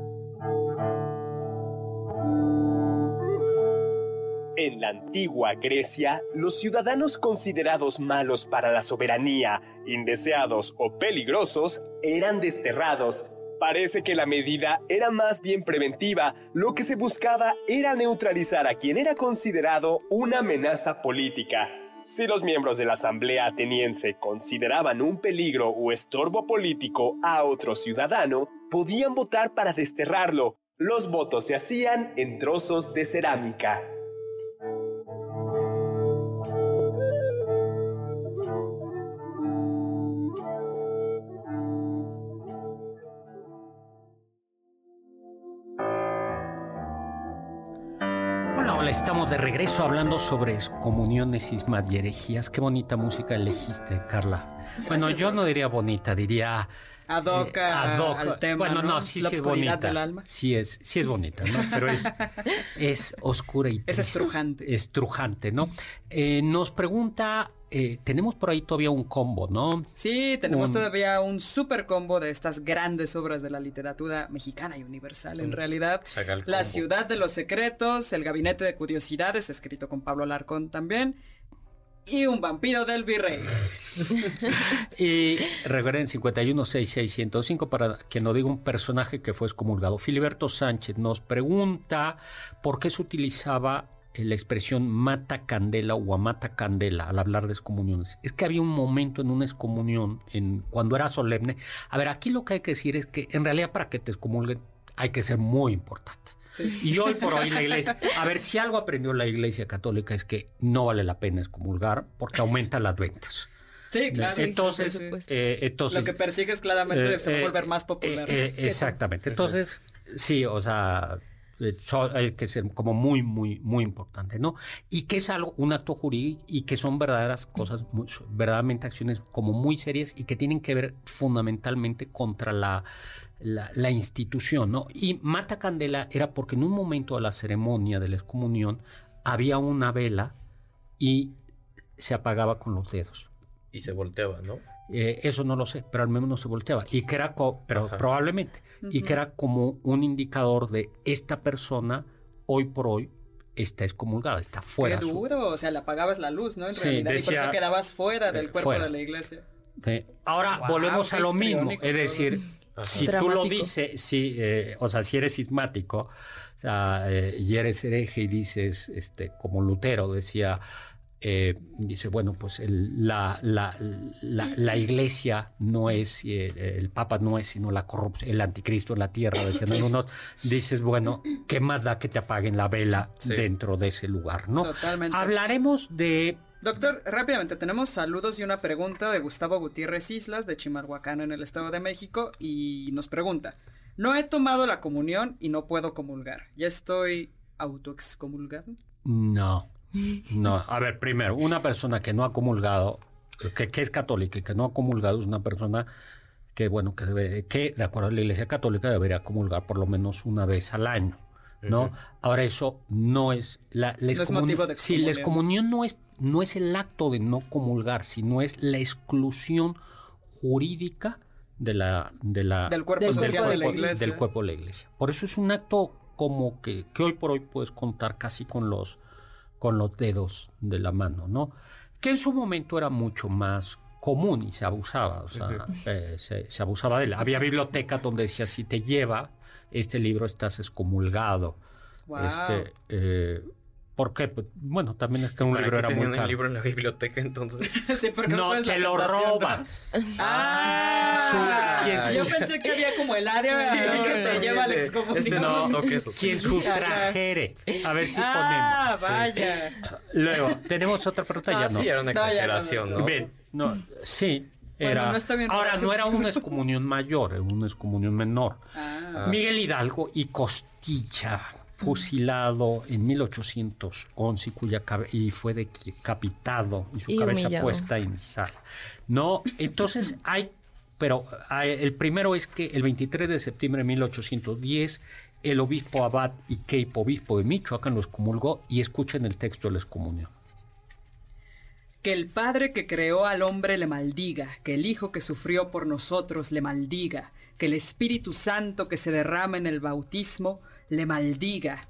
En la antigua Grecia, los ciudadanos considerados malos para la soberanía, indeseados o peligrosos, eran desterrados. Parece que la medida era más bien preventiva, lo que se buscaba era neutralizar a quien era considerado una amenaza política. Si los miembros de la Asamblea ateniense consideraban un peligro o estorbo político a otro ciudadano, podían votar para desterrarlo. Los votos se hacían en trozos de cerámica. Estamos de regreso hablando sobre excomuniones, ismas y herejías. Qué bonita música elegiste, Carla. Bueno, Gracias, yo no diría bonita, diría... Ad hoc eh, al tema, Bueno, no, ¿no? sí, La sí es bonita. del alma. Sí es, sí es bonita, ¿no? Pero es, es oscura y Es triste. estrujante. Estrujante, ¿no? Eh, nos pregunta, eh, tenemos por ahí todavía un combo, ¿no? Sí, tenemos todavía un super combo de estas grandes obras de la literatura mexicana y universal en realidad. La ciudad de los secretos, El gabinete de curiosidades, escrito con Pablo Alarcón también. y un vampiro del virrey. y recuerden 5166105 para que no diga un personaje que fue excomulgado. Filiberto Sánchez nos pregunta por qué se utilizaba la expresión mata candela o mata candela al hablar de excomuniones. Es que había un momento en una excomunión, en, cuando era solemne. A ver, aquí lo que hay que decir es que en realidad para que te excomulguen hay que ser muy importante. Y hoy por hoy la iglesia, a ver si algo aprendió la iglesia católica es que no vale la pena excomulgar porque aumentan las ventas. Sí, claro. Entonces, eh, entonces lo que persigues claramente se va a volver más popular. exactamente. Entonces, sí, o sea, que ser como muy, muy, muy importante, ¿no? Y que es algo, un acto jurídico y que son verdaderas cosas, verdaderamente acciones como muy serias y que tienen que ver fundamentalmente contra la, la, institución, ¿no? Y Mata Candela era porque en un momento de la ceremonia de la excomunión había una vela y se apagaba con los dedos. Y se volteaba, ¿no? Eh, eso no lo sé, pero al menos no se volteaba. Y que era, pero probablemente, y que era como un indicador de esta persona hoy por hoy está excomulgada, está fuera. Qué duro, o sea, le apagabas la luz, ¿no? En realidad, y por eso quedabas fuera del cuerpo de la iglesia. Ahora volvemos a lo mismo, es decir, si tú lo dices, si, eh, o sea, si eres sismático, o sea, eh, y eres hereje y dices, este, como Lutero decía, eh, dice, bueno, pues la, la, la, iglesia no es, el papa no es sino la corrupción, el anticristo en la tierra, decían unos, dices, bueno, ¿qué más da que te apaguen la vela dentro de ese lugar, no? Totalmente. Hablaremos de... Doctor, rápidamente, tenemos saludos y una pregunta de Gustavo Gutiérrez Islas, de Chimalhuacán, en el Estado de México, y nos pregunta, no he tomado la comunión y no puedo comulgar, ¿ya estoy autoexcomulgado? No. No, a ver, primero, una persona que no ha comulgado, que, es católica y que no ha comulgado es una persona que, bueno, que, debe, que de acuerdo a la Iglesia Católica debería comulgar por lo menos una vez al año, ¿no? Ahora eso no es la, la no es motivo de Sí, la excomunión no es, no es el acto de no comulgar, sino es la exclusión jurídica de la, de la, del cuerpo social de la iglesia. Del cuerpo de la iglesia. Por eso es un acto como que, que hoy por hoy puedes contar casi con los con los dedos de la mano, ¿no? Que en su momento era mucho más común y se abusaba, o sea, eh, se, abusaba de él. Había bibliotecas donde decía, si te lleva este libro estás excomulgado. Este, eh, ¿Por qué? Pues, bueno, también es que un libro era muy caro. un libro en la biblioteca entonces? sí, porque no, te lo robas. Ah, ah yo pensé que había como el área que te lleva al excomunión. Este no toque eso. Quien sustrajere. A ver si ah, ponemos. Ah, vaya. Luego, tenemos otra pregunta, ya no. Sí, era una exageración, ¿no? Bien, no, sí. Era, ahora no era una excomunión mayor, era una excomunión menor. Ah. Miguel Hidalgo y Costilla fusilado en 1811 y, cuya y fue decapitado y su cabeza puesta en sal. No, entonces hay, pero el primero es que el 23 de septiembre de 1810 el obispo Abad y Keipo, obispo de Michoacán, los comulgó y escuchen el texto de la excomunión. Que el Padre que creó al hombre le maldiga, que el Hijo que sufrió por nosotros le maldiga, que el Espíritu Santo que se derrama en el bautismo le maldiga.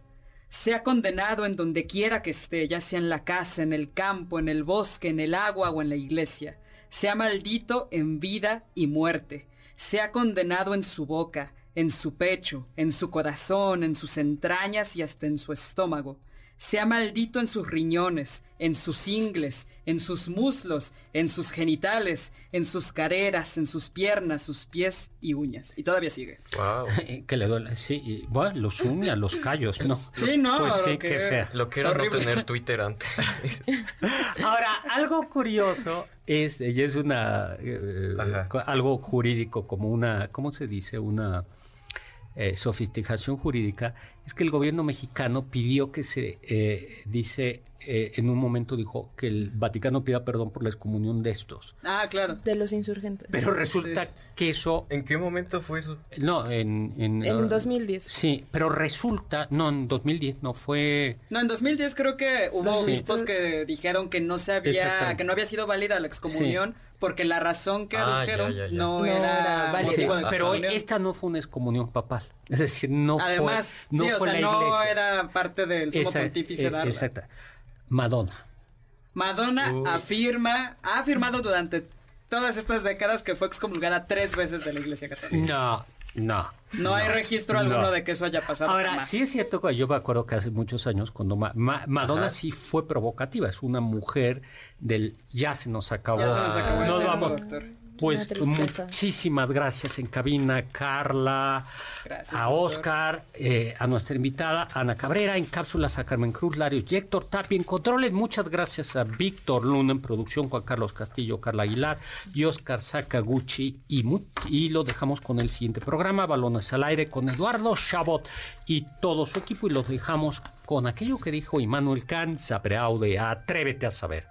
Sea condenado en donde quiera que esté, ya sea en la casa, en el campo, en el bosque, en el agua o en la iglesia. Sea maldito en vida y muerte. Sea condenado en su boca, en su pecho, en su corazón, en sus entrañas y hasta en su estómago sea maldito en sus riñones, en sus ingles, en sus muslos, en sus genitales, en sus careras, en sus piernas, sus pies y uñas. Y todavía sigue. Wow. que le duele, sí, bueno, los uñas, los callos, ¿no? Sí, no. Pues sí, qué fea. Lo que era no tener Twitter antes. Ahora, algo curioso es, ella es una, eh, algo jurídico, como una, ¿cómo se dice? Una eh, sofisticación jurídica es que el gobierno mexicano pidió que se, eh, dice, eh, en un momento dijo que el Vaticano pida perdón por la excomunión de estos. Ah, claro. De los insurgentes. Pero resulta que eso... ¿En qué momento fue eso? No, en... En, en 2010. Sí, pero resulta... No, en 2010 no fue... No, en 2010 creo que hubo obispos que dijeron que no se había... que no había sido válida la excomunión porque la razón que ah, adujeron no, era válida. pero esta no fue una excomunión papal. Es decir, no Además, fue, no sí, o sea, no era parte del sumo pontífice eh, Exacto. Madonna. Madonna afirma, ha afirmado durante todas estas décadas que fue excomulgada tres veces de la Iglesia Católica. No, no. No, hay registro alguno de que eso haya pasado. Ahora, sí es cierto que yo me acuerdo que hace muchos años, cuando Madonna sí fue provocativa, es una mujer del ya se nos acabó. Ya se nos acabó no, vamos, doctor. Pues muchísimas gracias en cabina, Carla, a Oscar, eh, a nuestra invitada Ana Cabrera, en cápsulas a Carmen Cruz, Lario Héctor Tapi en controles. Muchas gracias a Víctor Luna en producción, Juan Carlos Castillo, Carla Aguilar y Oscar Sakaguchi. Y, y lo dejamos con el siguiente programa, Balones al Aire, con Eduardo Chabot y todo su equipo. Y los dejamos con aquello que dijo Immanuel Kant, Sapreaude, Atrévete a saber.